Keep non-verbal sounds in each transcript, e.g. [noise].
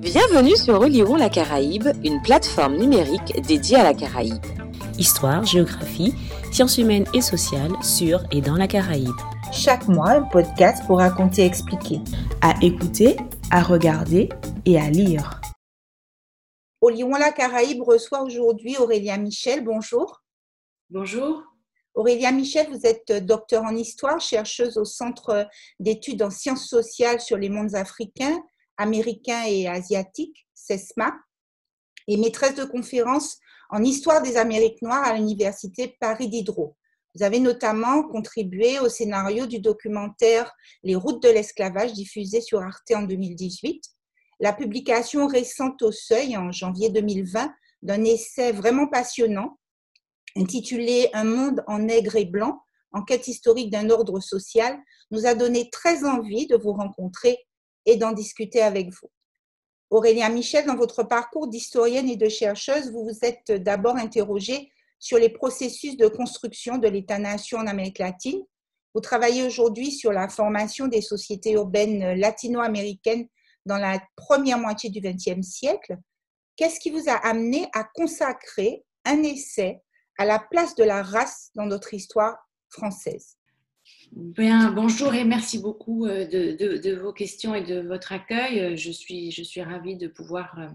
Bienvenue sur Relirons la Caraïbe, une plateforme numérique dédiée à la Caraïbe. Histoire, géographie, sciences humaines et sociales sur et dans la Caraïbe. Chaque mois, un podcast pour raconter et expliquer. À écouter, à regarder et à lire. Relirons la Caraïbe reçoit aujourd'hui Aurélia Michel. Bonjour. Bonjour. Aurélia Michel, vous êtes docteur en histoire, chercheuse au Centre d'études en sciences sociales sur les mondes africains, américains et asiatiques, CESMA, et maîtresse de conférences en histoire des Amériques noires à l'Université Paris Diderot. Vous avez notamment contribué au scénario du documentaire Les routes de l'esclavage diffusé sur Arte en 2018, la publication récente au Seuil en janvier 2020 d'un essai vraiment passionnant intitulé Un monde en nègre et blanc, enquête historique d'un ordre social, nous a donné très envie de vous rencontrer et d'en discuter avec vous. Aurélien Michel, dans votre parcours d'historienne et de chercheuse, vous vous êtes d'abord interrogée sur les processus de construction de l'État-nation en Amérique latine. Vous travaillez aujourd'hui sur la formation des sociétés urbaines latino-américaines dans la première moitié du XXe siècle. Qu'est-ce qui vous a amené à consacrer un essai à la place de la race dans notre histoire française? Bien, bonjour et merci beaucoup euh, de, vos questions et de votre accueil. Euh, je suis, je suis ravie de pouvoir euh,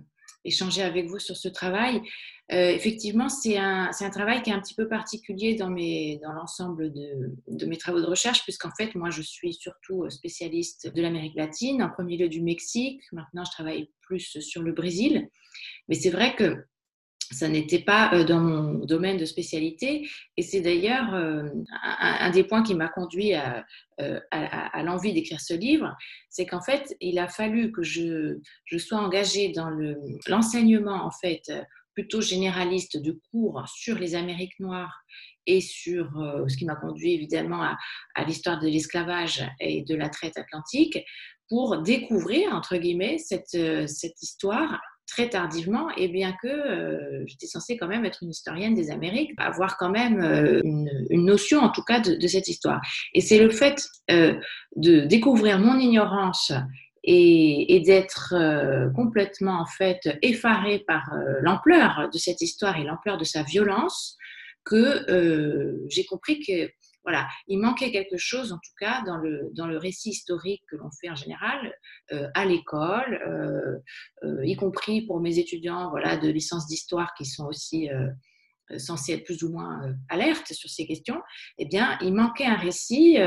échanger avec vous sur ce travail. effectivement, c'est un, un, travail qui est un petit peu particulier dans, mes, dans l'ensemble de, de, mes travaux de recherche, puisqu'en fait, moi, je suis surtout spécialiste de l'Amérique latine, en premier lieu du Mexique. Maintenant, je travaille plus sur le Brésil. Mais c'est vrai que ça n'était pas euh, dans mon domaine de spécialité. Et c'est d'ailleurs euh, un, des points qui m'a conduit à, euh, l'envie d'écrire ce livre, c'est qu'en fait, il a fallu que je, sois engagée dans l'enseignement, en fait, plutôt généraliste de cours sur les Amériques noires et sur ce qui m'a conduit évidemment à l'histoire de l'esclavage et de la traite atlantique pour découvrir, entre guillemets, cette histoire très tardivement, et bien que euh, j'étais censée quand même être une historienne des Amériques, avoir quand même euh, une, notion en tout cas de, cette histoire. Et c'est le fait euh, de découvrir mon ignorance et, d'être complètement en fait effarée par l'ampleur de cette histoire et l'ampleur de sa violence que j'ai compris que voilà, il manquait quelque chose, en tout cas, dans le, dans le récit historique que l'on fait en général euh, à l'école, euh, euh, y compris pour mes étudiants voilà, de licence d'histoire qui sont aussi censés être plus ou moins alertes sur ces questions, eh bien, il manquait un récit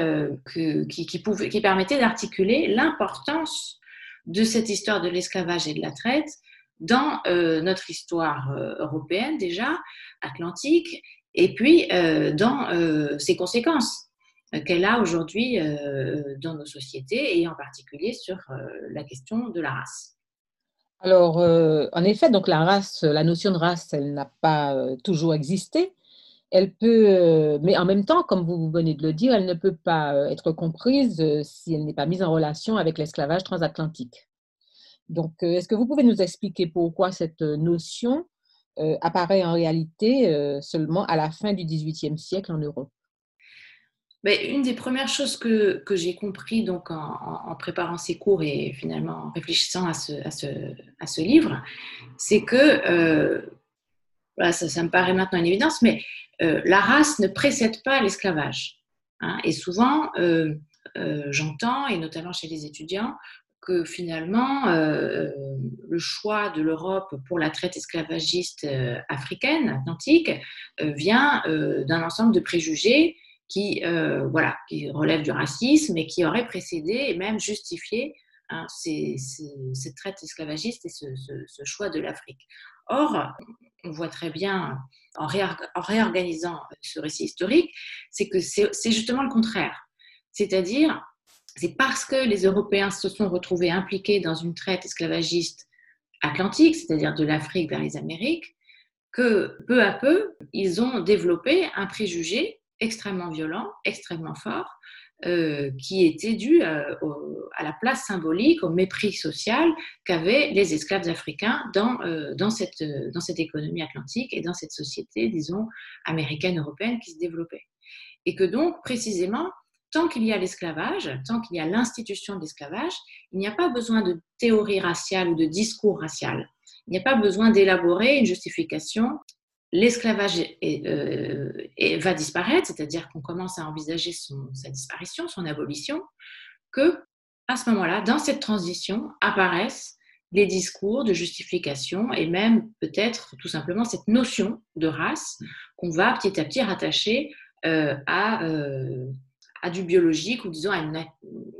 qui, pouvait, qui permettait d'articuler l'importance de cette histoire de l'esclavage et de la traite dans notre histoire européenne déjà, atlantique, et puis euh, dans euh, ses conséquences euh, qu'elle a aujourd'hui dans nos sociétés et en particulier sur la question de la race. Alors, en effet, donc la race, la notion de race, elle n'a pas toujours existé. Elle peut, mais en même temps, comme vous venez de le dire, elle ne peut pas être comprise si elle n'est pas mise en relation avec l'esclavage transatlantique. Donc, est-ce que vous pouvez nous expliquer pourquoi cette notion euh, apparaît en réalité euh, seulement à la fin du XVIIIe siècle en Europe. Mais une des premières choses que, que j'ai compris donc en, préparant ces cours et finalement en réfléchissant à ce, à ce, à ce livre, c'est que, euh, ça, ça, me paraît maintenant une évidence, mais la race ne précède pas l'esclavage. Hein. et souvent, j'entends, et notamment chez les étudiants, que finalement, euh, le choix de l'Europe pour la traite esclavagiste euh, africaine, atlantique, euh, vient d'un ensemble de préjugés qui, voilà, qui relèvent du racisme et qui auraient précédé et même justifié hein, cette traite esclavagiste et ce, choix de l'Afrique. Or, on voit très bien en, en réorganisant ce récit historique, c'est que c'est justement le contraire. C'est-à-dire, c'est parce que les Européens se sont retrouvés impliqués dans une traite esclavagiste atlantique, c'est-à-dire de l'Afrique vers les Amériques, que peu à peu, ils ont développé un préjugé extrêmement violent, extrêmement fort, euh, qui était dû à, euh, à, la place symbolique, au mépris social qu'avaient les esclaves africains dans, euh, cette, dans cette économie atlantique et dans cette société, disons, américaine-européenne qui se développait. Et que donc, précisément, tant qu'il y a l'esclavage, tant qu'il y a l'institution de l'esclavage, il n'y a pas besoin de théorie raciale ou de discours racial. Il n'y a pas besoin d'élaborer une justification. L'esclavage euh, va disparaître, c'est-à-dire qu'on commence à envisager sa disparition, son abolition, que à ce moment-là, dans cette transition, apparaissent les discours de justification et même peut-être tout simplement cette notion de race qu'on va petit à petit rattacher euh, à, euh, à, du biologique ou disons à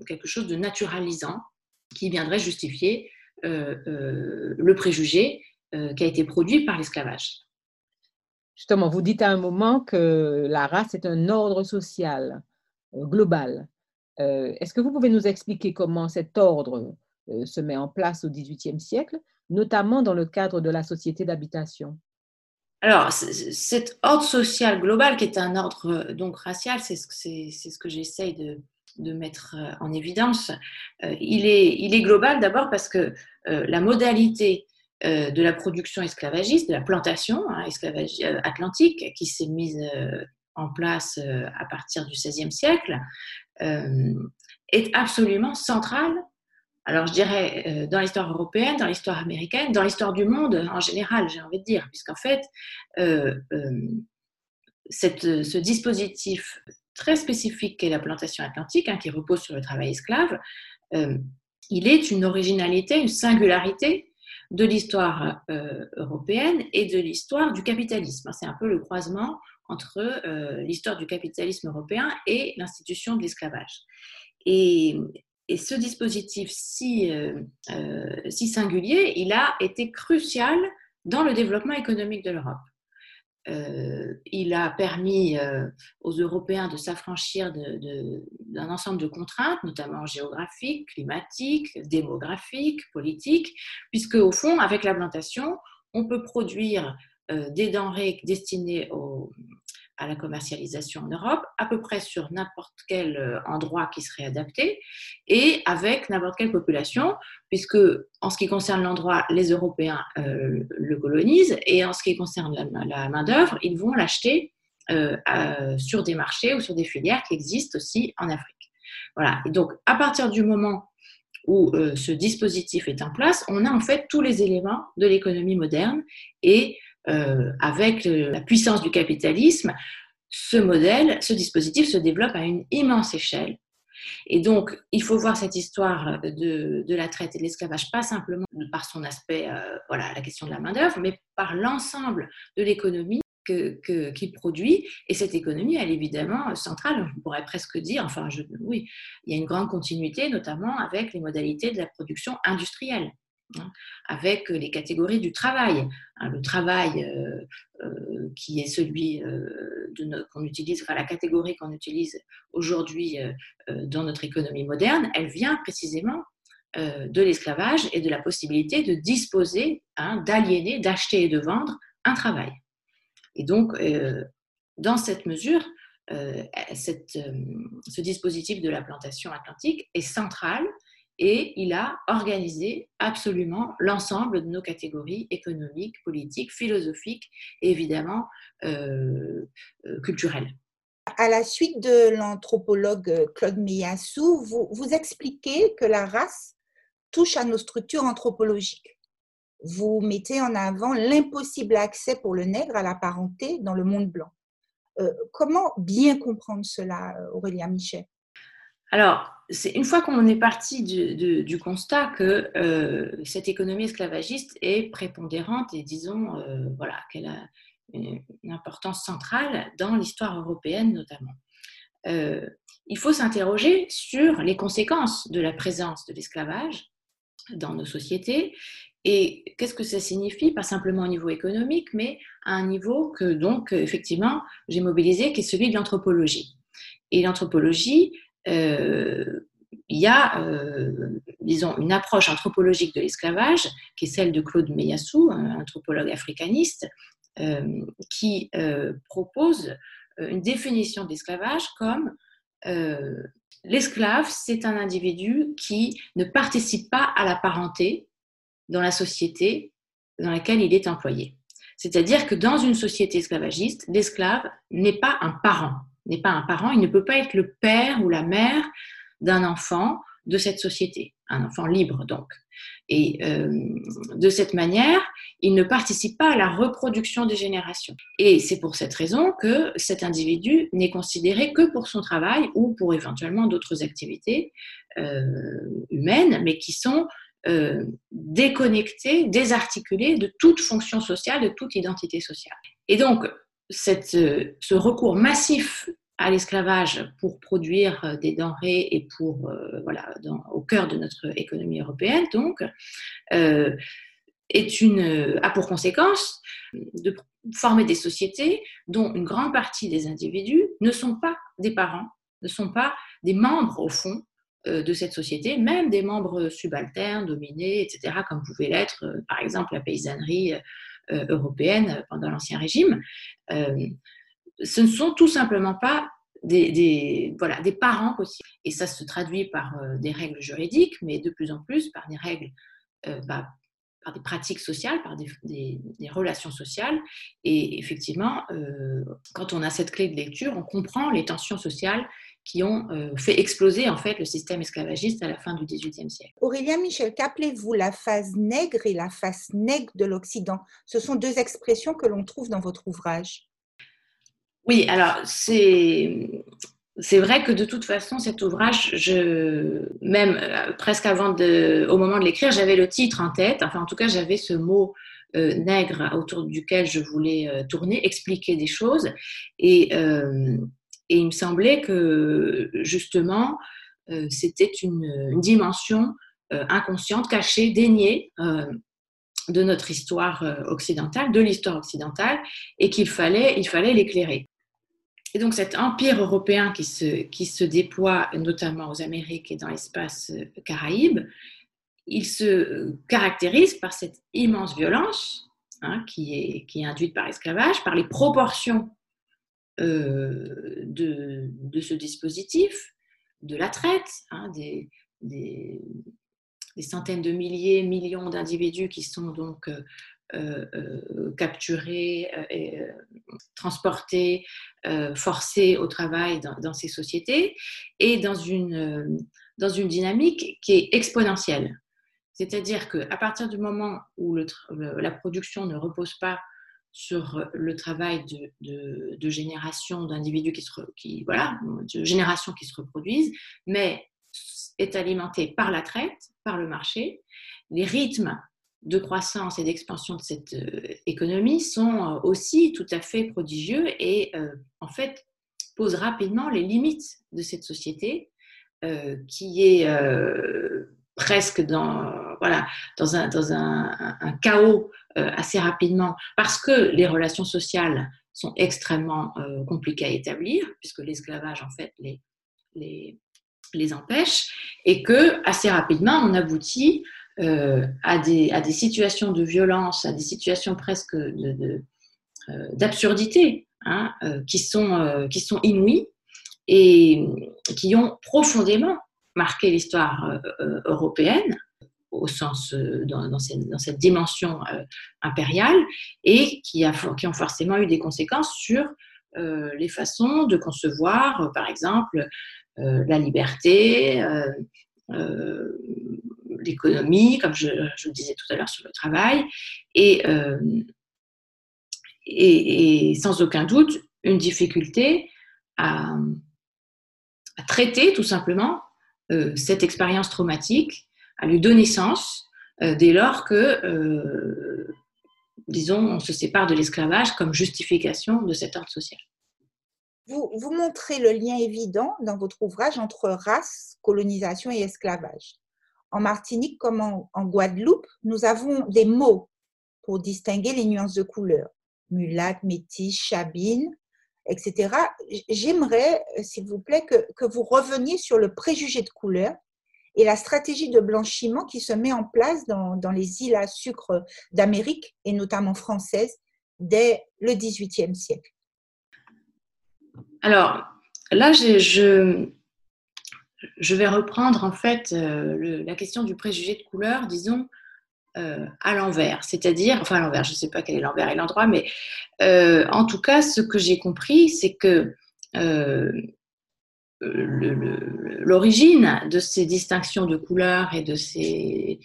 quelque chose de naturalisant qui viendrait justifier euh, le préjugé qui a été produit par l'esclavage. Justement, vous dites à un moment que la race est un ordre social global. Est-ce que vous pouvez nous expliquer comment cet ordre euh, se met en place au XVIIIe siècle, notamment dans le cadre de la société d'habitation? Alors, cet ordre social global, qui est un ordre euh, donc racial, c'est ce, que j'essaye de, mettre euh, en évidence. il, est, il est global d'abord parce que la modalité de la production esclavagiste, de la plantation hein, atlantique, qui s'est mise en place à partir du XVIe siècle, est absolument centrale alors je dirais euh, dans l'histoire européenne, dans l'histoire américaine, dans l'histoire du monde en général, j'ai envie de dire, puisqu'en fait, euh, euh, ce dispositif très spécifique qu'est la plantation atlantique, hein, qui repose sur le travail esclave, il est une originalité, une singularité de l'histoire européenne et de l'histoire du capitalisme. C'est un peu le croisement entre l'histoire du capitalisme européen et l'institution de l'esclavage. Et, et ce dispositif si, euh, euh, si singulier, il a été crucial dans le développement économique de l'Europe. Euh, il a permis aux Européens de s'affranchir d'un ensemble de contraintes, notamment géographiques, climatiques, démographiques, politiques, puisque au fond, avec la plantation, on peut produire des denrées destinées à la commercialisation en Europe, à peu près sur n'importe quel euh, endroit qui serait adapté et avec n'importe quelle population, puisque en ce qui concerne l'endroit, les Européens euh, le colonisent et en ce qui concerne la, main-d'œuvre, ils vont l'acheter euh, sur des marchés ou sur des filières qui existent aussi en Afrique. Voilà. Et donc, à partir du moment où ce dispositif est en place, on a en fait tous les éléments de l'économie moderne et avec la puissance du capitalisme, ce modèle, ce dispositif se développe à une immense échelle. Et donc, il faut voir cette histoire de, la traite et de l'esclavage pas simplement par son aspect, euh, voilà, la question de la main-d'œuvre, mais par l'ensemble de l'économie qu'il produit. Et cette économie, elle est évidemment centrale, on pourrait presque dire, enfin, je, oui, il y a une grande continuité, notamment avec les modalités de la production industrielle. Hein, avec les catégories du travail. Hein, le travail euh, euh, qui est celui euh, qu'on utilise, enfin la catégorie qu'on utilise aujourd'hui dans notre économie moderne, elle vient précisément de l'esclavage et de la possibilité de disposer, hein, d'aliéner, d'acheter et de vendre un travail. Et donc, dans cette mesure, ce dispositif de la plantation atlantique est central et il a organisé absolument l'ensemble de nos catégories économiques, politiques, philosophiques et évidemment euh, euh, culturelles. À la suite de l'anthropologue Claude Miyassou, vous, vous expliquez que la race touche à nos structures anthropologiques. Vous mettez en avant l'impossible accès pour le nègre à la parenté dans le monde blanc. Euh, comment bien comprendre cela, Aurélien Michel? Alors, c'est une fois qu'on est parti du, constat que euh, cette économie esclavagiste est prépondérante et disons euh, voilà qu'elle a une, importance centrale dans l'histoire européenne notamment. Euh, il faut s'interroger sur les conséquences de la présence de l'esclavage dans nos sociétés et qu'est-ce que ça signifie, pas simplement au niveau économique, mais à un niveau que donc effectivement j'ai mobilisé, qui est celui de l'anthropologie. Et l'anthropologie, il y a, euh, disons, une approche anthropologique de l'esclavage, qui est celle de Claude Meyassou, un anthropologue africaniste, euh, qui propose une définition de l'esclavage comme l'esclave, c'est un individu qui ne participe pas à la parenté dans la société dans laquelle il est employé. C'est-à-dire que dans une société esclavagiste, l'esclave n'est pas un parent n'est pas un parent, il ne peut pas être le père ou la mère d'un enfant de cette société, un enfant libre donc. Et euh, de cette manière, il ne participe pas à la reproduction des générations. Et c'est pour cette raison que cet individu n'est considéré que pour son travail ou pour éventuellement d'autres activités euh, humaines, mais qui sont euh, déconnectées, désarticulées de toute fonction sociale, de toute identité sociale. Et donc, cette, ce recours massif à l'esclavage pour produire euh, des denrées et pour, euh, voilà, au cœur de notre économie européenne, donc, euh, est une, a pour conséquence de former des sociétés dont une grande partie des individus ne sont pas des parents, ne sont pas des membres, au fond, de cette société, même des membres subalternes, dominés, etc., comme pouvait l'être, par exemple, la paysannerie européenne pendant l'Ancien Régime ce ne sont tout simplement pas des, voilà, des parents possibles. Et ça se traduit par euh, des règles juridiques, mais de plus en plus par des règles, euh, bah, par des pratiques sociales, par des, relations sociales. Et effectivement, euh, quand on a cette clé de lecture, on comprend les tensions sociales qui ont fait exploser en fait le système esclavagiste à la fin du XVIIIe siècle. Aurélien Michel, qu'appelez-vous la phase nègre et la phase nègre de l'Occident? Ce sont deux expressions que l'on trouve dans votre ouvrage. Oui, alors c'est c'est vrai que de toute façon, cet ouvrage, je, même euh, presque avant de, au moment de l'écrire, j'avais le titre en tête. Enfin, en tout cas, j'avais ce mot euh, nègre autour duquel je voulais euh, tourner, expliquer des choses. Et, et, il me semblait que justement, c'était une, dimension inconsciente, cachée, déniée de notre histoire occidentale, de l'histoire occidentale, et qu'il fallait, il fallait l'éclairer. Et donc cet empire européen qui se, qui se déploie notamment aux Amériques et dans l'espace euh, caraïbe, il se caractérise par cette immense violence hein, qui, est, qui est induite par l'esclavage, par les proportions euh, de, ce dispositif, de la traite, hein, des, centaines de milliers, millions d'individus qui sont donc euh, euh, capturés, transportés, forcés au travail dans, ces sociétés, et dans une, dans une dynamique qui est exponentielle. C'est-à-dire qu'à partir du moment où la production ne repose pas sur le travail de, de, générations d'individus qui, se, qui, voilà, de générations qui se reproduisent, mais est alimentée par la traite, par le marché, les rythmes de croissance et d'expansion de cette euh, économie sont euh, aussi tout à fait prodigieux et euh, en fait posent rapidement les limites de cette société qui est presque dans, un, chaos assez rapidement. Parce que les relations sociales sont extrêmement compliquées à établir puisque l'esclavage en fait les, les, les empêche et que assez rapidement on aboutit euh, à, des, situations de violence, à des situations presque d'absurdité, hein, euh, euh, qui sont inouïes et qui ont profondément marqué l'histoire européenne au sens dans, dans, cette, dimension impériale et qui, a, qui, ont forcément eu des conséquences sur les façons de concevoir, par exemple, la liberté, l'économie, comme je, le disais tout à l'heure sur le travail, et, euh, et, sans aucun doute une difficulté à, traiter tout simplement euh, cette expérience traumatique, à lui donner sens euh, dès lors que, disons, on se sépare de l'esclavage comme justification de cet ordre social. Vous, vous, montrez le lien évident dans votre ouvrage entre race, colonisation et esclavage en Martinique comme en, Guadeloupe, nous avons des mots pour distinguer les nuances de couleurs. Mulâtre, métis, chabine, etc. J'aimerais, euh, s'il vous plaît, que, vous reveniez sur le préjugé de couleur et la stratégie de blanchiment qui se met en place dans, les îles à sucre d'Amérique, et notamment françaises, dès le XVIIIe siècle. Alors, là, je, je vais reprendre en fait euh, la question du préjugé de couleur, disons, euh, à l'envers. C'est-à-dire, enfin à l'envers, je ne sais pas quel est l'envers et l'endroit, mais euh, en tout cas, ce que j'ai compris, c'est que l'origine de ces distinctions de couleurs et de ces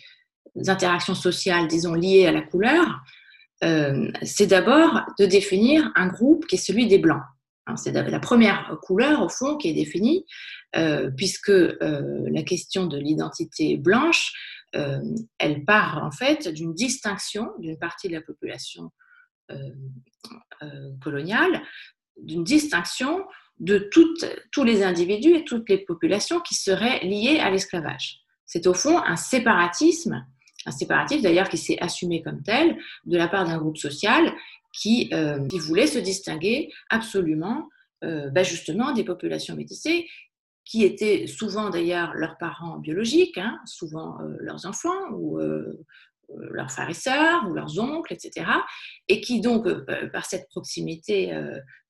interactions sociales, disons, liées à la couleur, c'est d'abord de définir un groupe qui est celui des blancs. C'est la première couleur, au fond, qui est définie, puisque la question de l'identité blanche, elle part en fait d'une distinction d'une partie de la population coloniale, d'une distinction de tous les individus et toutes les populations qui seraient liées à l'esclavage. C'est au fond un séparatisme, un séparatisme d'ailleurs qui s'est assumé comme tel de la part d'un groupe social qui, euh, voulait se distinguer absolument euh, bah, justement des populations métissées qui étaient souvent d'ailleurs leurs parents biologiques, hein, souvent euh, leurs enfants ou leurs frères et sœurs ou leurs oncles, etc. Et qui donc, par cette proximité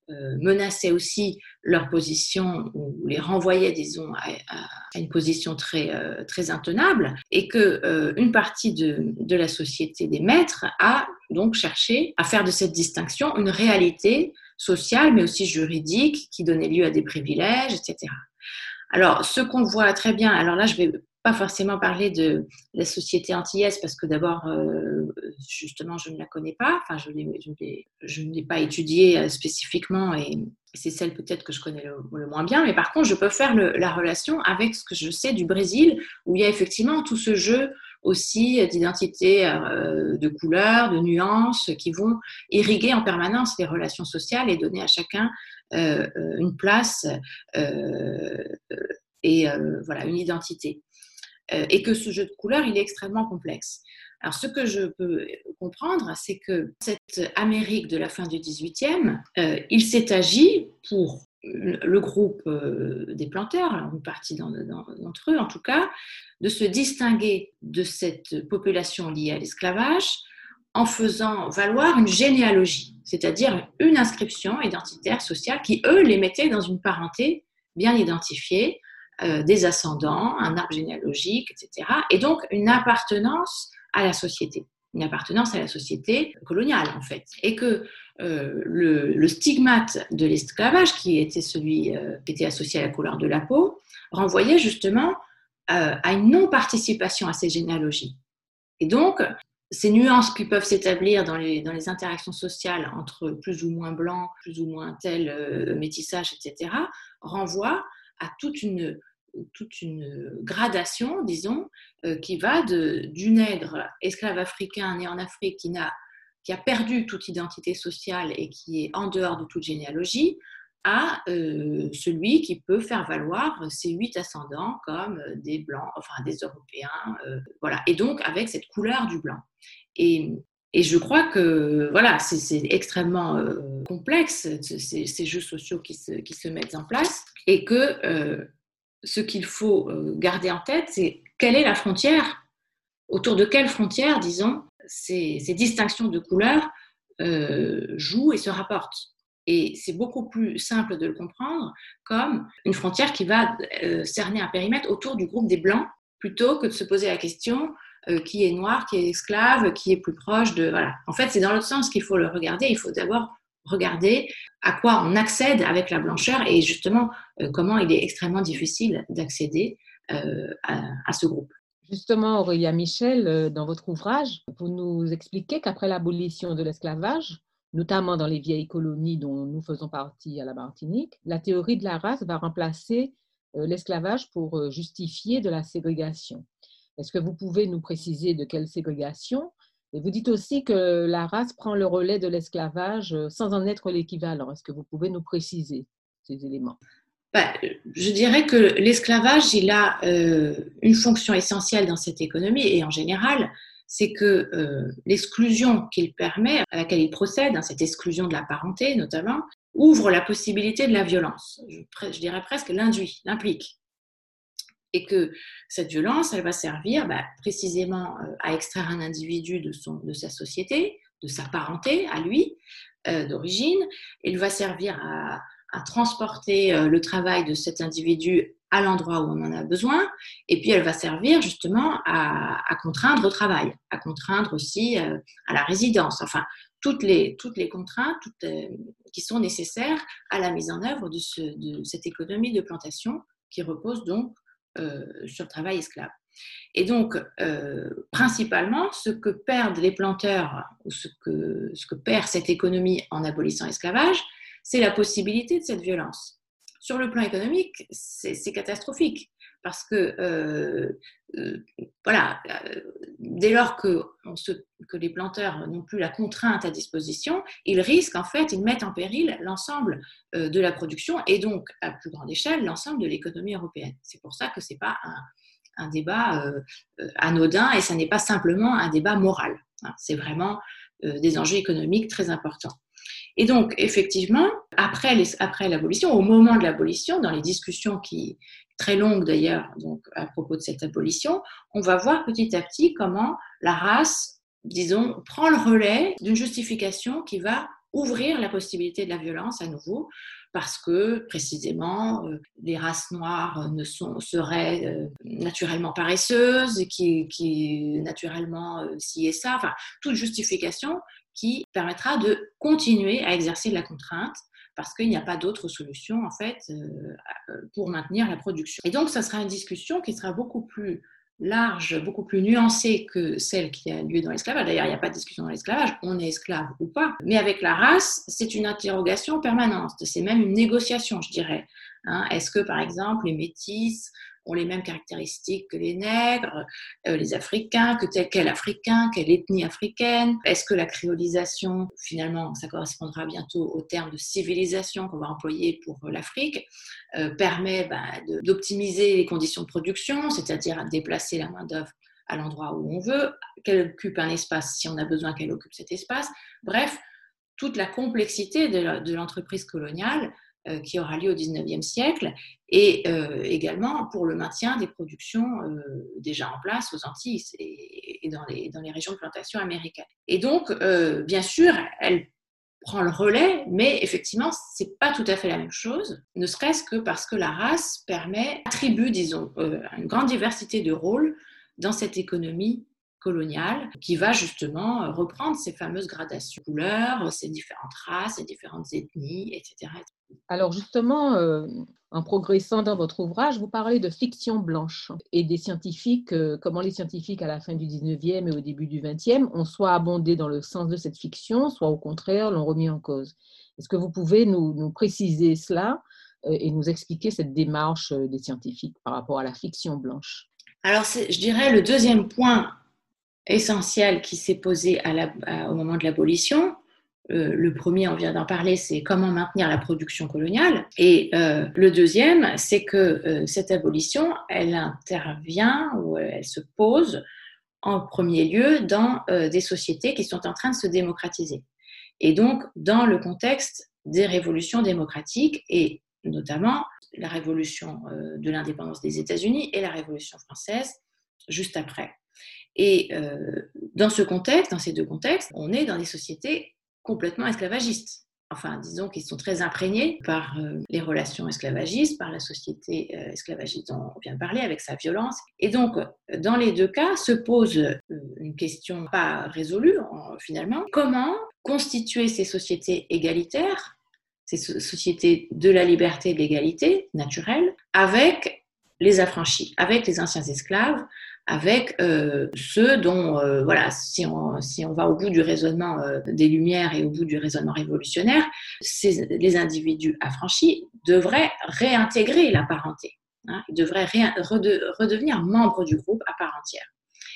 euh, menaçaient aussi leur position ou les renvoyaient, disons, à, une position très, euh, très intenable, et que euh, une partie de, la société des maîtres a donc cherché à faire de cette distinction une réalité sociale, mais aussi juridique, qui donnait lieu à des privilèges, etc. Alors, ce qu'on voit très bien, alors là, je vais pas forcément parler de la société antillaise parce que d'abord, euh, justement, je ne la connais pas, enfin, je, je ne l'ai pas étudiée euh, spécifiquement et c'est celle peut-être que je connais le, moins bien, mais par contre, je peux faire la relation avec ce que je sais du Brésil, où il y a effectivement tout ce jeu aussi d'identité, euh, de couleurs, de nuances qui vont irriguer en permanence les relations sociales et donner à chacun une place et voilà une identité. Euh, et que ce jeu de couleurs, il est extrêmement complexe. Alors, ce que je peux comprendre, c'est que cette Amérique de la fin du 18e, euh, il s'est agi pour le groupe euh, des planteurs, une partie d'entre eux en tout cas, de se distinguer de cette population liée à l'esclavage en faisant valoir une généalogie, c'est-à-dire une inscription identitaire sociale qui, eux, les mettait dans une parenté bien identifiée, euh, des ascendants, un arbre généalogique, etc. Et donc une appartenance à la société, une appartenance à la société coloniale en fait. Et que euh, le, stigmate de l'esclavage, qui était celui euh, qui était associé à la couleur de la peau, renvoyait justement à une non-participation à ces généalogies. Et donc, ces nuances qui peuvent s'établir dans les, dans les interactions sociales entre plus ou moins blanc, plus ou moins tel métissage, etc., renvoient à toute une, toute une gradation, disons, euh, qui va du nègre esclave africain né en Afrique qui, a, qui a perdu toute identité sociale et qui est en dehors de toute généalogie, à euh, celui qui peut faire valoir ses huit ascendants comme des blancs, enfin des Européens, euh, voilà, et donc avec cette couleur du blanc. Et, et je crois que voilà, c'est extrêmement complexe ces, ces, jeux sociaux qui se, qui se, mettent en place et que ce qu'il faut euh, garder en tête, c'est quelle est la frontière, autour de quelle frontière, disons, ces, distinctions de couleurs euh, jouent et se rapportent. Et c'est beaucoup plus simple de le comprendre comme une frontière qui va euh, cerner un périmètre autour du groupe des Blancs, plutôt que de se poser la question qui est noir, qui est esclave, qui est plus proche de... En fait, c'est dans l'autre sens qu'il faut le regarder. Il faut d'abord regarder à quoi on accède avec la blancheur et justement euh, comment il est extrêmement difficile d'accéder euh, à, ce groupe. Justement, Aurélia Michel, euh, dans votre ouvrage, vous nous expliquez qu'après l'abolition de l'esclavage, notamment dans les vieilles colonies dont nous faisons partie à la Martinique, la théorie de la race va remplacer l'esclavage pour justifier de la ségrégation. Est-ce que vous pouvez nous préciser de quelle ségrégation et vous dites aussi que la race prend le relais de l'esclavage euh, sans en être l'équivalent. Est-ce que vous pouvez nous préciser ces éléments? Bah, Je dirais que l'esclavage, il a euh, une fonction essentielle dans cette économie et en général, c'est que euh, l'exclusion qu'il permet, à laquelle il procède, hein, cette exclusion de la parenté notamment, ouvre la possibilité de la violence. Je, je dirais presque l'induit, l'implique et que cette violence, elle va servir bah, précisément euh, à extraire un individu de, son, de sa société, de sa parenté à lui euh, d'origine. Elle va servir à, transporter euh, le travail de cet individu à l'endroit où on en a besoin, et puis elle va servir justement à, contraindre au travail, à contraindre aussi euh, à la résidence, enfin toutes les, toutes les contraintes qui sont nécessaires à la mise en œuvre de, cette économie de plantation qui repose donc sur le travail esclave. Et donc, principalement, ce que perdent les planteurs, ou ce que, ce que perd cette économie en abolissant l'esclavage, c'est la possibilité de cette violence sur le plan économique, c'est catastrophique parce que, euh, euh, voilà, euh, dès lors que, les planteurs n'ont plus la contrainte à disposition, ils risquent en fait, ils mettent en péril l'ensemble de la production et donc, à plus grande échelle, l'ensemble de l'économie européenne. C'est pour ça que ce n'est pas un, débat anodin et ce n'est pas simplement un débat moral. Hein. C'est vraiment des enjeux économiques très importants. Et donc, effectivement, après, l'abolition, au moment de l'abolition, dans les discussions qui, très longues d'ailleurs, donc à propos de cette abolition, on va voir petit à petit comment la race, disons, prend le relais d'une justification qui va ouvrir la possibilité de la violence à nouveau, parce que précisément euh, les races noires ne sont, seraient euh, naturellement paresseuses, qui, qui naturellement euh, ci et ça, enfin toute justification qui permettra de continuer à exercer de la contrainte parce qu'il n'y a pas d'autre solution en fait euh, euh, pour maintenir la production. Et donc, ça sera une discussion qui sera beaucoup plus large, beaucoup plus nuancée que celle qui a lieu dans l'esclavage. D'ailleurs, il n'y a pas de discussion dans l'esclavage, on est esclave ou pas. Mais avec la race, c'est une interrogation permanente, c'est même une négociation, je dirais. Hein. Est-ce que, par exemple, les métis ont les mêmes caractéristiques que les nègres, euh, les Africains, que tel quel Africain, quelle ethnie africaine Est-ce que la créolisation, finalement, ça correspondra bientôt au terme de civilisation qu'on va employer pour l'Afrique, euh, permet bah, d'optimiser les conditions de production, c'est-à-dire déplacer la main-d'œuvre à l'endroit où on veut, qu'elle occupe un espace si on a besoin qu'elle occupe cet espace. Bref, toute la complexité de l'entreprise coloniale euh, qui aura lieu au XIXe siècle, et euh, également pour le maintien des productions euh, déjà en place aux Antilles et, dans, les, dans, les, régions de plantation américaines. Et donc, bien sûr, elle prend le relais, mais effectivement, c'est pas tout à fait la même chose, ne serait-ce que parce que la race permet, attribue, disons, une grande diversité de rôles dans cette économie coloniale qui va justement reprendre ces fameuses gradations de couleurs, ces différentes races, ces différentes ethnies, etc. Alors justement, euh, en progressant dans votre ouvrage, vous parlez de fiction blanche et des scientifiques, euh, comment les scientifiques à la fin du 19e et au début du 20e ont soit abondé dans le sens de cette fiction, soit au contraire l'ont remis en cause. Est-ce que vous pouvez nous, préciser cela euh, et nous expliquer cette démarche des scientifiques par rapport à la fiction blanche? Alors, je dirais le deuxième point essentiel qui s'est posé au moment de l'abolition, euh, le premier, on vient d'en parler, c'est comment maintenir la production coloniale. Et euh, le deuxième, c'est que euh, cette abolition, elle intervient ou elle se pose en premier lieu dans des sociétés qui sont en train de se démocratiser. Et donc, dans le contexte des révolutions démocratiques et notamment la révolution de l'indépendance des États-Unis et la révolution française juste après. Et dans ce contexte, dans ces deux contextes, on est dans des sociétés complètement esclavagistes. Enfin, disons qu'ils sont très imprégnés par euh, les relations esclavagistes, par la société euh, esclavagiste dont on vient de parler, avec sa violence. Et donc, dans les deux cas, se pose euh, une question pas résolue, finalement. Comment constituer ces sociétés égalitaires, ces sociétés de la liberté et de l'égalité naturelle, avec les affranchis, avec les anciens esclaves, avec euh, ceux dont, euh, voilà, si on, si on va au bout du raisonnement euh, des Lumières et au bout du raisonnement révolutionnaire, les individus affranchis devraient réintégrer la parenté. Hein, devraient redevenir membres du groupe à part entière.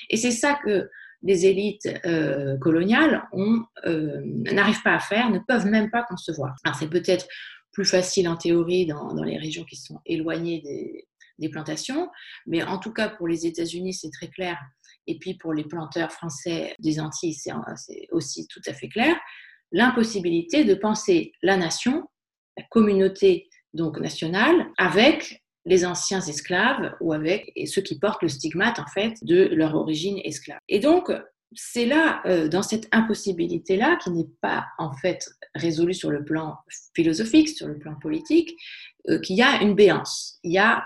Et c'est ça que les élites coloniales n'arrivent pas à faire, ne peuvent même pas concevoir. Alors c'est peut-être plus facile en théorie dans, dans, les régions qui sont éloignées des, des plantations. Mais en tout cas, pour les États-Unis, c'est très clair. Et puis pour les planteurs français des Antilles, c'est aussi tout à fait clair. L'impossibilité de penser la nation, la communauté donc nationale, avec les anciens esclaves ou avec ceux qui portent le stigmate en fait de leur origine esclave. Et donc c'est là, euh, dans cette impossibilité-là, qui n'est pas en fait résolue sur le plan philosophique, sur le plan politique, euh, qu'il y a une béance. Il y a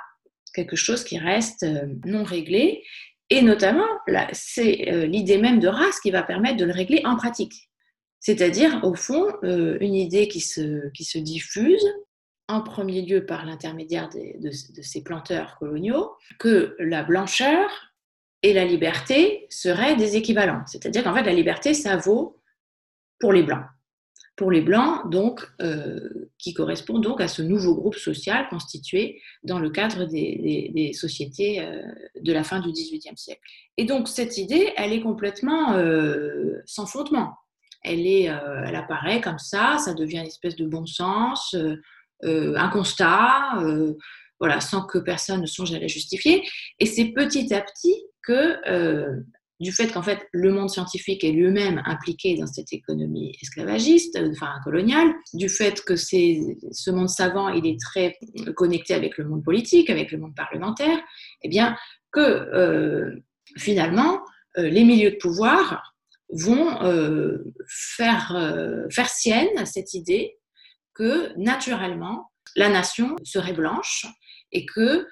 quelque chose qui reste non réglé. Et notamment, c'est l'idée même de race qui va permettre de le régler en pratique. C'est-à-dire, au fond, une idée qui se, diffuse, en premier lieu par l'intermédiaire de, ces planteurs coloniaux, que la blancheur et la liberté seraient des équivalents. C'est-à-dire qu'en fait, la liberté, ça vaut pour les blancs. Pour les blancs, donc, euh, qui correspond donc à ce nouveau groupe social constitué dans le cadre des, sociétés euh, de la fin du XVIIIe siècle. Et donc, cette idée, elle est complètement euh, sans fondement. Elle, est, elle apparaît comme ça, ça devient une espèce de bon sens, un constat, voilà, sans que personne ne songe à la justifier. Et c'est petit à petit que, du fait qu'en fait le monde scientifique est lui-même impliqué dans cette économie esclavagiste, euh, enfin coloniale, du fait que ce monde savant il est très connecté avec le monde politique, avec le monde parlementaire, eh bien que euh, finalement les milieux de pouvoir vont faire sienne cette idée que naturellement la nation serait blanche et que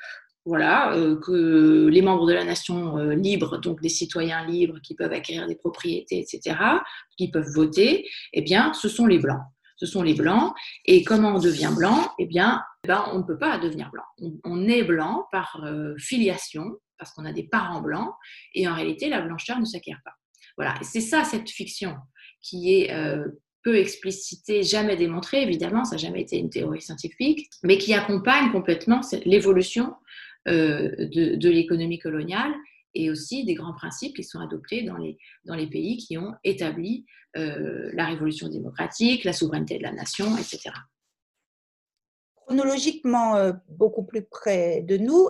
voilà, euh, que les membres de la nation euh, libre, donc des citoyens libres qui peuvent acquérir des propriétés, etc., qui peuvent voter, eh bien, ce sont les blancs. Ce sont les blancs. Et comment on devient blanc? Eh bien, ben, on ne peut pas devenir blanc. On, est blanc par euh, filiation, parce qu'on a des parents blancs, et en réalité, la blancheur ne s'acquiert pas. Voilà, c'est ça cette fiction qui est peu explicitée, jamais démontrée, évidemment, ça n'a jamais été une théorie scientifique, mais qui accompagne complètement l'évolution euh, de, l'économie coloniale et aussi des grands principes qui sont adoptés dans les, dans les pays qui ont établi euh, la révolution démocratique, la souveraineté de la nation, etc. Chronologiquement, euh, beaucoup plus près de nous,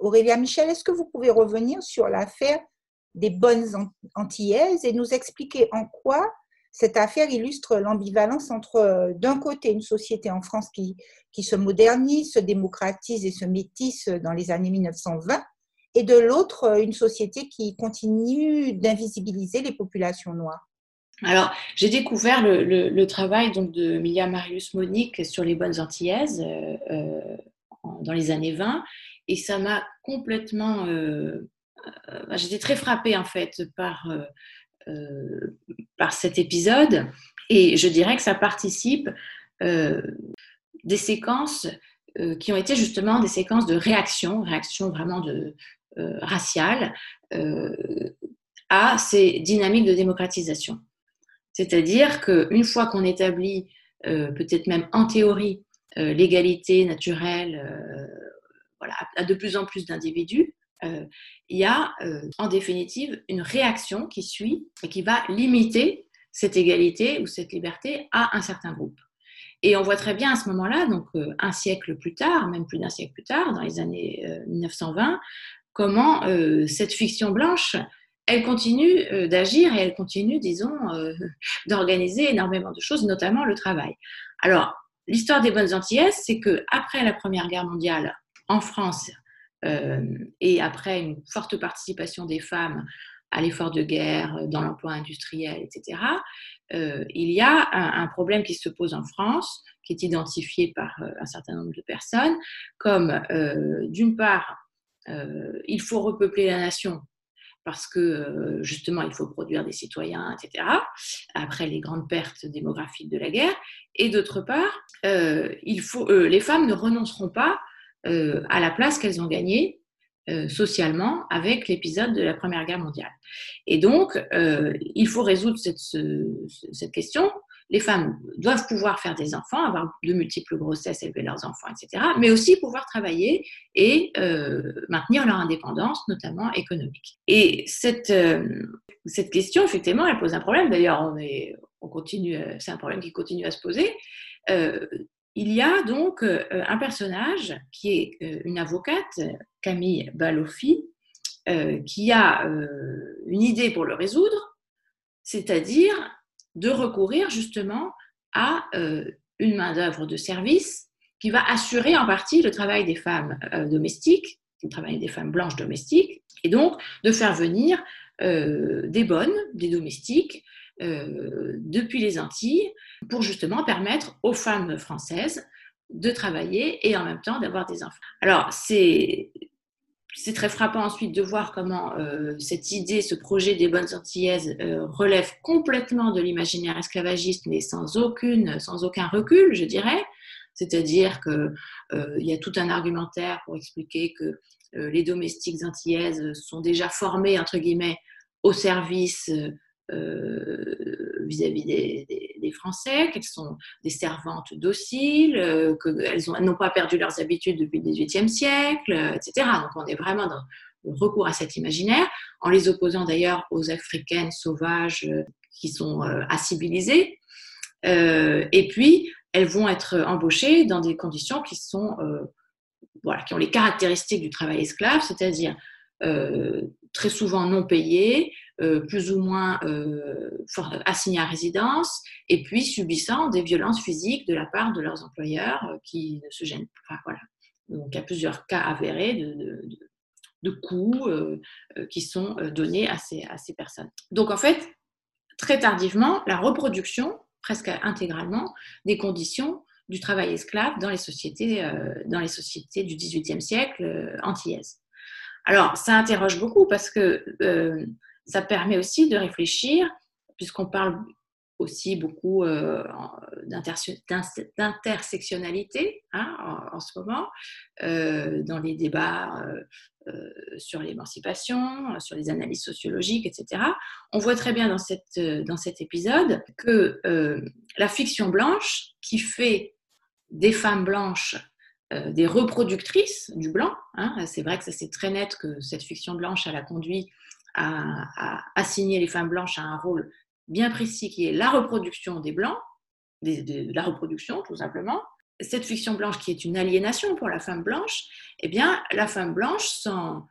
Aurélia Michel, est-ce que vous pouvez revenir sur l'affaire des bonnes antillaises et nous expliquer en quoi cette affaire illustre l'ambivalence entre, euh, d'un côté, une société en France qui, qui se modernise, se démocratise et se métisse dans les années 1920, et de l'autre, euh, une société qui continue d'invisibiliser les populations noires. Alors, j'ai découvert le, travail donc, de Milia Marius Monique sur les bonnes antillaises euh, dans les années 20, et ça m'a complètement... J'étais très frappée en fait par euh, par cet épisode. Et je dirais que ça participe euh, des séquences euh, qui ont été justement des séquences de réaction, réaction vraiment de, raciale, à ces dynamiques de démocratisation. C'est-à-dire qu'une fois qu'on établit, peut-être même en théorie, l'égalité naturelle voilà, à de plus en plus d'individus, il y a euh, en définitive une réaction qui suit et qui va limiter cette égalité ou cette liberté à un certain groupe. Et on voit très bien à ce moment-là, donc euh, un siècle plus tard, même plus d'un siècle plus tard, dans les années 1920, comment cette fiction blanche, elle continue d'agir et elle continue, disons, [laughs] d'organiser énormément de choses, notamment le travail. Alors, l'histoire des bonnes Antillaises, c'est que après la Première Guerre mondiale, en France, euh, et après une forte participation des femmes à l'effort de guerre, dans l'emploi industriel, etc., euh, il y a un, problème qui se pose en France, qui est identifié par euh, un certain nombre de personnes, comme d'une part, il faut repeupler la nation parce que justement, il faut produire des citoyens, etc., après les grandes pertes démographiques de la guerre, et d'autre part, il faut, les femmes ne renonceront pas euh, à la place qu'elles ont gagnée euh, socialement avec l'épisode de la Première Guerre mondiale. Et donc, euh, il faut résoudre cette, question. Les femmes doivent pouvoir faire des enfants, avoir de multiples grossesses, élever leurs enfants, etc., mais aussi pouvoir travailler et maintenir leur indépendance, notamment économique. Et cette, question, effectivement, elle pose un problème. D'ailleurs, on continue, c'est un problème qui continue à se poser il y a donc euh, un personnage qui est euh, une avocate, Camille Balofi, euh, qui a une idée pour le résoudre, c'est-à-dire de recourir justement à une main-d'œuvre de service qui va assurer en partie le travail des femmes domestiques, le travail des femmes blanches domestiques, et donc de faire venir des bonnes, des domestiques, depuis les Antilles pour justement permettre aux femmes françaises de travailler et en même temps d'avoir des enfants. Alors, c'est c'est très frappant ensuite de voir comment euh, cette idée, ce projet des bonnes antillaises euh, relève complètement de l'imaginaire esclavagiste, mais sans, aucune, sans aucun recul, je dirais. C'est-à-dire qu'il euh, y a tout un argumentaire pour expliquer que les domestiques antillaises sont déjà formés, entre guillemets, au service vis-à-vis des, Français, qu'elles sont des servantes dociles, euh, qu'elles n'ont pas perdu leurs habitudes depuis le XVIIIe siècle, etc. Donc on est vraiment dans le recours à cet imaginaire, en les opposant d'ailleurs aux Africaines sauvages euh, qui sont euh, assibilisées. et puis, elles vont être embauchées dans des conditions qui sont, voilà, qui ont les caractéristiques du travail esclave, c'est-à-dire très souvent non payées, euh, plus ou moins euh, assignés à résidence, et puis subissant des violences physiques de la part de leurs employeurs euh, qui ne se gênent pas. Voilà. Donc il y a plusieurs cas avérés de, de, coups qui sont donnés à ces, à ces personnes. Donc en fait, très tardivement, la reproduction, presque intégralement, des conditions du travail esclave dans les sociétés, dans les sociétés du XVIIIe siècle antillaises. Alors, ça interroge beaucoup parce que ça permet aussi de réfléchir, puisqu'on parle aussi beaucoup euh, d'intersectionnalité hein, en, ce moment, euh, dans les débats euh, sur l'émancipation, sur les analyses sociologiques, etc. On voit très bien dans, cet épisode que la fiction blanche, qui fait des femmes blanches des reproductrices du blanc, hein, c'est vrai que ça c'est très net que cette fiction blanche, elle a conduit à, assigner les femmes blanches à un rôle bien précis qui est la reproduction des blancs, de, la reproduction tout simplement. Cette fiction blanche qui est une aliénation pour la femme blanche, eh bien, la femme blanche, sans,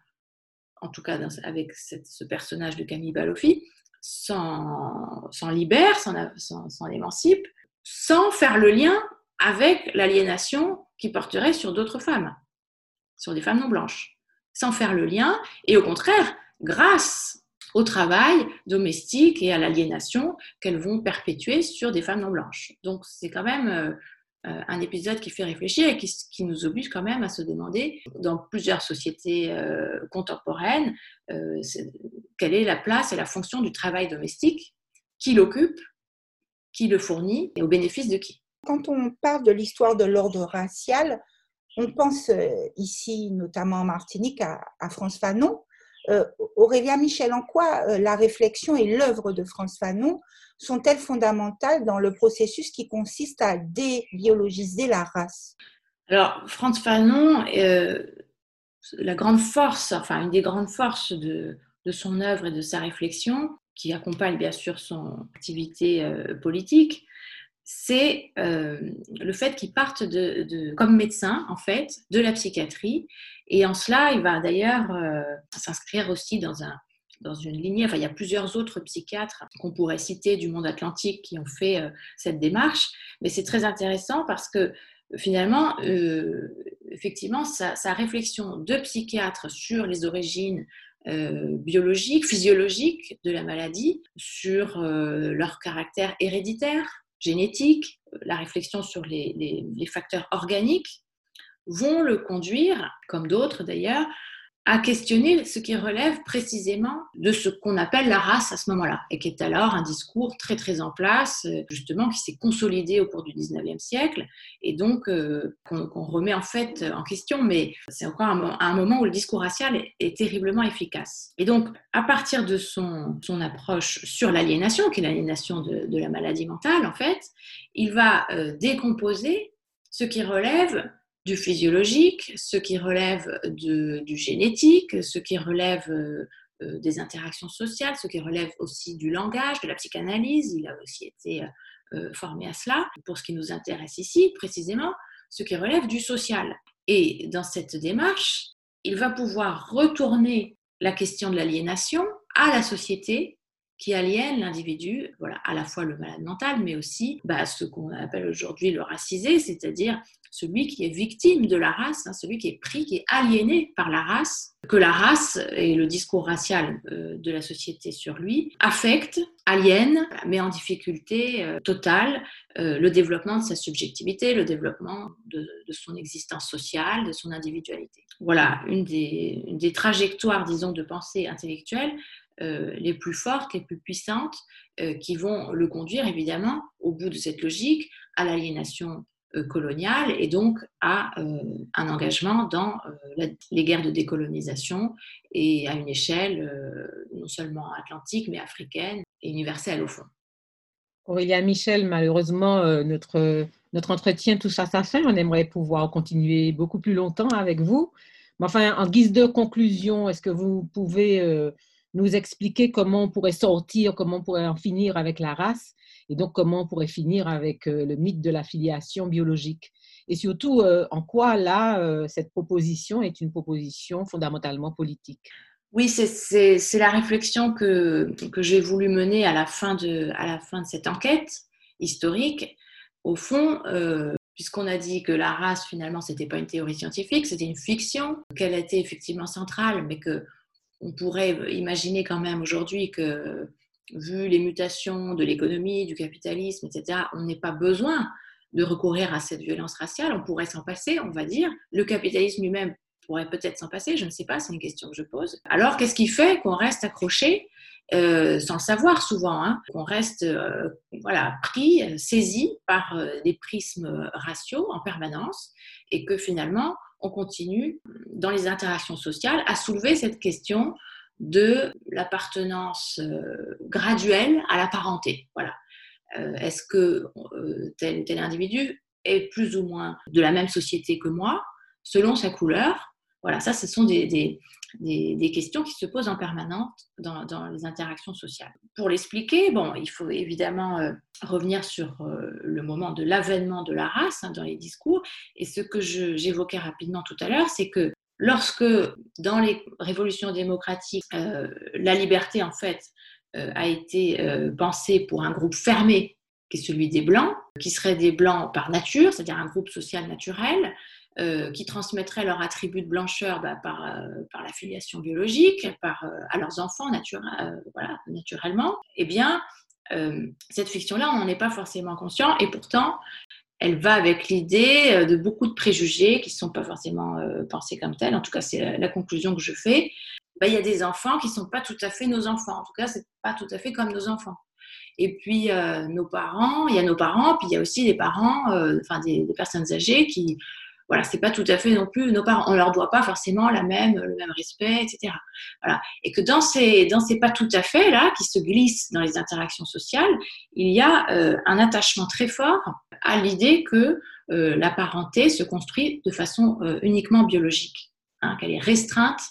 en tout cas avec ce personnage de Camille Balofi, s'en libère, s'en émancipe, sans faire le lien avec l'aliénation qui porterait sur d'autres femmes, sur des femmes non blanches, sans faire le lien, et au contraire, grâce au travail domestique et à l'aliénation qu'elles vont perpétuer sur des femmes non blanches. Donc c'est quand même euh, euh, un épisode qui fait réfléchir et qui, nous oblige quand même à se demander, dans plusieurs sociétés euh, contemporaines, quelle est la place et la fonction du travail domestique, qui l'occupe, qui le fournit et au bénéfice de qui? Quand on parle de l'histoire de l'ordre racial, on pense ici notamment en Martinique à, à France Fanon, euh, Aurélia Michel, en quoi euh, la réflexion et l'œuvre de France Fanon sont-elles fondamentales dans le processus qui consiste à débiologiser la race? Alors, France Fanon, euh, la grande force, enfin une des grandes forces de, son œuvre et de sa réflexion, qui accompagne bien sûr son activité politique, c'est le fait qu'il parte comme médecin, en fait, de la psychiatrie et en cela, il va d'ailleurs euh, s'inscrire aussi dans, un, dans une lignée. Enfin, il y a plusieurs autres psychiatres qu'on pourrait citer du monde atlantique qui ont fait euh, cette démarche. Mais c'est très intéressant parce que finalement, euh, effectivement, sa, réflexion de psychiatre sur les origines biologiques, physiologiques de la maladie, sur leur caractère héréditaire, génétique, la réflexion sur les facteurs organiques vont le conduire, comme d'autres d'ailleurs, à questionner ce qui relève précisément de ce qu'on appelle la race à ce moment-là, et qui est alors un discours très très en place, euh, justement, qui s'est consolidé au cours du 19e siècle, et donc euh, qu'on remet en fait en question, mais c'est encore un, moment où le discours racial est, terriblement efficace. Et donc, à partir de son, approche sur l'aliénation, qui est l'aliénation de, la maladie mentale, en fait, il va euh, décomposer ce qui relève du physiologique, ce qui relève du génétique, ce qui relève euh, euh, des interactions sociales, ce qui relève aussi du langage, de la psychanalyse. Il a aussi été euh, formé à cela. Pour ce qui nous intéresse ici, précisément, ce qui relève du social. Et dans cette démarche, il va pouvoir retourner la question de l'aliénation à la société qui aliène l'individu, voilà, à la fois le malade mental, mais aussi bah, ce qu'on appelle aujourd'hui le racisé, c'est-à-dire celui qui est victime de la race, hein, celui qui est pris, qui est aliéné par la race, que la race et le discours racial euh, de la société sur lui affectent, aliènent, met en difficulté euh, totale euh, le développement de sa subjectivité, le développement de, son existence sociale, de son individualité. Voilà une des, une des trajectoires, disons, de pensée intellectuelle les plus fortes, les plus puissantes, qui vont le conduire évidemment au bout de cette logique à l'aliénation euh, coloniale et donc à euh, un engagement dans euh, les guerres de décolonisation et à une échelle non seulement atlantique mais africaine et universelle au fond. Aurélia Michel, malheureusement, notre, notre entretien touche à sa fin. On aimerait pouvoir continuer beaucoup plus longtemps avec vous. Mais enfin, en guise de conclusion, est-ce que vous pouvez nous expliquer comment on pourrait sortir, comment on pourrait en finir avec la race et donc comment on pourrait finir avec euh, le mythe de la filiation biologique. Et surtout, euh, en quoi là, euh, cette proposition est une proposition fondamentalement politique? Oui, c'est la réflexion que, j'ai voulu mener à la, fin de, à la fin de cette enquête historique. Au fond, puisqu'on a dit que la race, finalement, ce n'était pas une théorie scientifique, c'était une fiction, qu'elle était effectivement centrale, mais que on pourrait imaginer quand même aujourd'hui que vu les mutations de l'économie, du capitalisme, etc., on n'est pas besoin de recourir à cette violence raciale. On pourrait s'en passer, on va dire. Le capitalisme lui-même pourrait peut-être s'en passer, je ne sais pas, c'est une question que je pose. Alors, qu'est-ce qui fait qu'on reste accroché euh, sans le savoir souvent, hein, qu'on reste euh, voilà, pris, saisi par euh, des prismes raciaux en permanence et que finalement on continue dans les interactions sociales à soulever cette question de l'appartenance euh, graduelle à la parenté. Voilà. Euh, est-ce que euh, tel tel individu est plus ou moins de la même société que moi, selon sa couleur? Voilà, ça, ce sont des, des, questions qui se posent en permanence dans, les interactions sociales. Pour l'expliquer, bon, il faut évidemment revenir sur le moment de l'avènement de la race hein, dans les discours. Et ce que j'évoquais rapidement tout à l'heure, c'est que lorsque dans les révolutions démocratiques, euh, la liberté en fait euh, a été euh, pensée pour un groupe fermé, qui est celui des blancs, qui serait des blancs par nature, c'est-à-dire un groupe social naturel, qui transmettrait leurs attributs de blancheur bah, par, par la filiation biologique, par, à leurs enfants naturellement, eh bien, cette fiction-là, on n'en est pas forcément conscient, et pourtant, elle va avec l'idée euh, de beaucoup de préjugés qui ne sont pas forcément euh, pensés comme tels. En tout cas, c'est la, conclusion que je fais. Ben, il y a des enfants qui ne sont pas tout à fait nos enfants. En tout cas, ce n'est pas tout à fait comme nos enfants. Et puis, euh, nos parents, il y a nos parents, puis il y a aussi des parents, enfin des, personnes âgées qui, voilà, c'est pas tout à fait non plus nos parents. On leur doit pas forcément la même, le même respect, etc. Voilà. Et que dans ces, dans ces pas tout à fait là, qui se glissent dans les interactions sociales, il y a euh, un attachement très fort à l'idée que euh, la parenté se construit de façon euh, uniquement biologique, hein, qu'elle est restreinte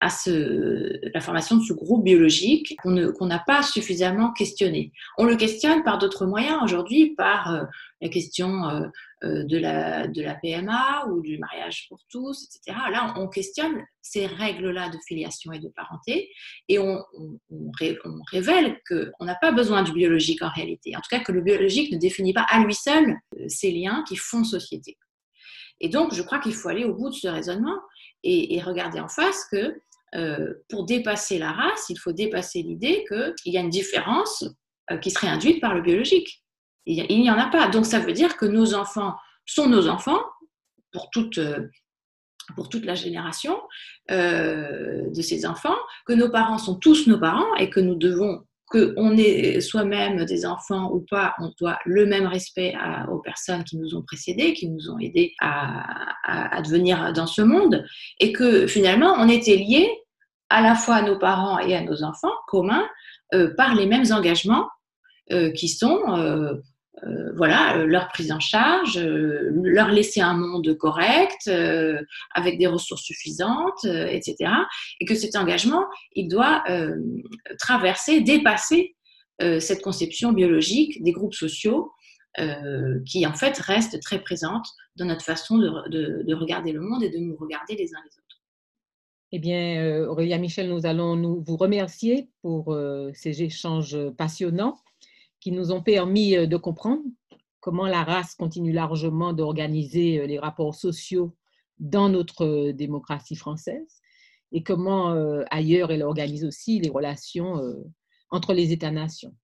à ce, la formation de ce groupe biologique qu'on n'a pas suffisamment questionné. On le questionne par d'autres moyens aujourd'hui, par la question euh, euh, de, la, PMA ou du mariage pour tous, etc. Là, on questionne ces règles-là de filiation et de parenté et on, révèle qu'on n'a pas besoin du biologique en réalité. En tout cas, que le biologique ne définit pas à lui seul ces liens qui font société. Et donc, je crois qu'il faut aller au bout de ce raisonnement et, regarder en face que euh, pour dépasser la race, il faut dépasser l'idée qu'il y a une différence euh, qui serait induite par le biologique. Il n'y en a pas. Donc ça veut dire que nos enfants sont nos enfants pour toute, euh, pour toute la génération de ces enfants, que nos parents sont tous nos parents et que nous devons qu'on ait soi-même des enfants ou pas, on doit le même respect aux personnes qui nous ont précédés, qui nous ont aidés à, à, devenir dans ce monde, et que finalement, on était liés à la fois à nos parents et à nos enfants communs euh, par les mêmes engagements euh, qui sont euh, voilà, leur prise en charge, leur laisser un monde correct, avec des ressources suffisantes, etc. Et que cet engagement, il doit traverser, dépasser cette conception biologique des groupes sociaux qui, en fait, reste très présente dans notre façon de, de regarder le monde et de nous regarder les uns les autres. Eh bien, euh, Aurélia Michel, nous allons nous, vous remercier pour euh, ces échanges passionnants qui nous ont permis euh, de comprendre comment la race continue largement d'organiser les rapports sociaux dans notre démocratie française et comment ailleurs elle organise aussi les relations entre les États-nations.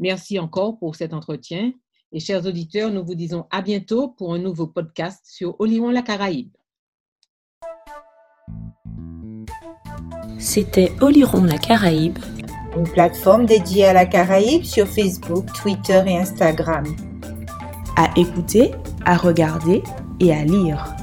Merci encore pour cet entretien et chers auditeurs, nous vous disons à bientôt pour un nouveau podcast sur Oliron la Caraïbe. C'était Oliron la Caraïbe, une plateforme dédiée à la Caraïbe sur Facebook, Twitter et Instagram. À écouter, à regarder et à lire.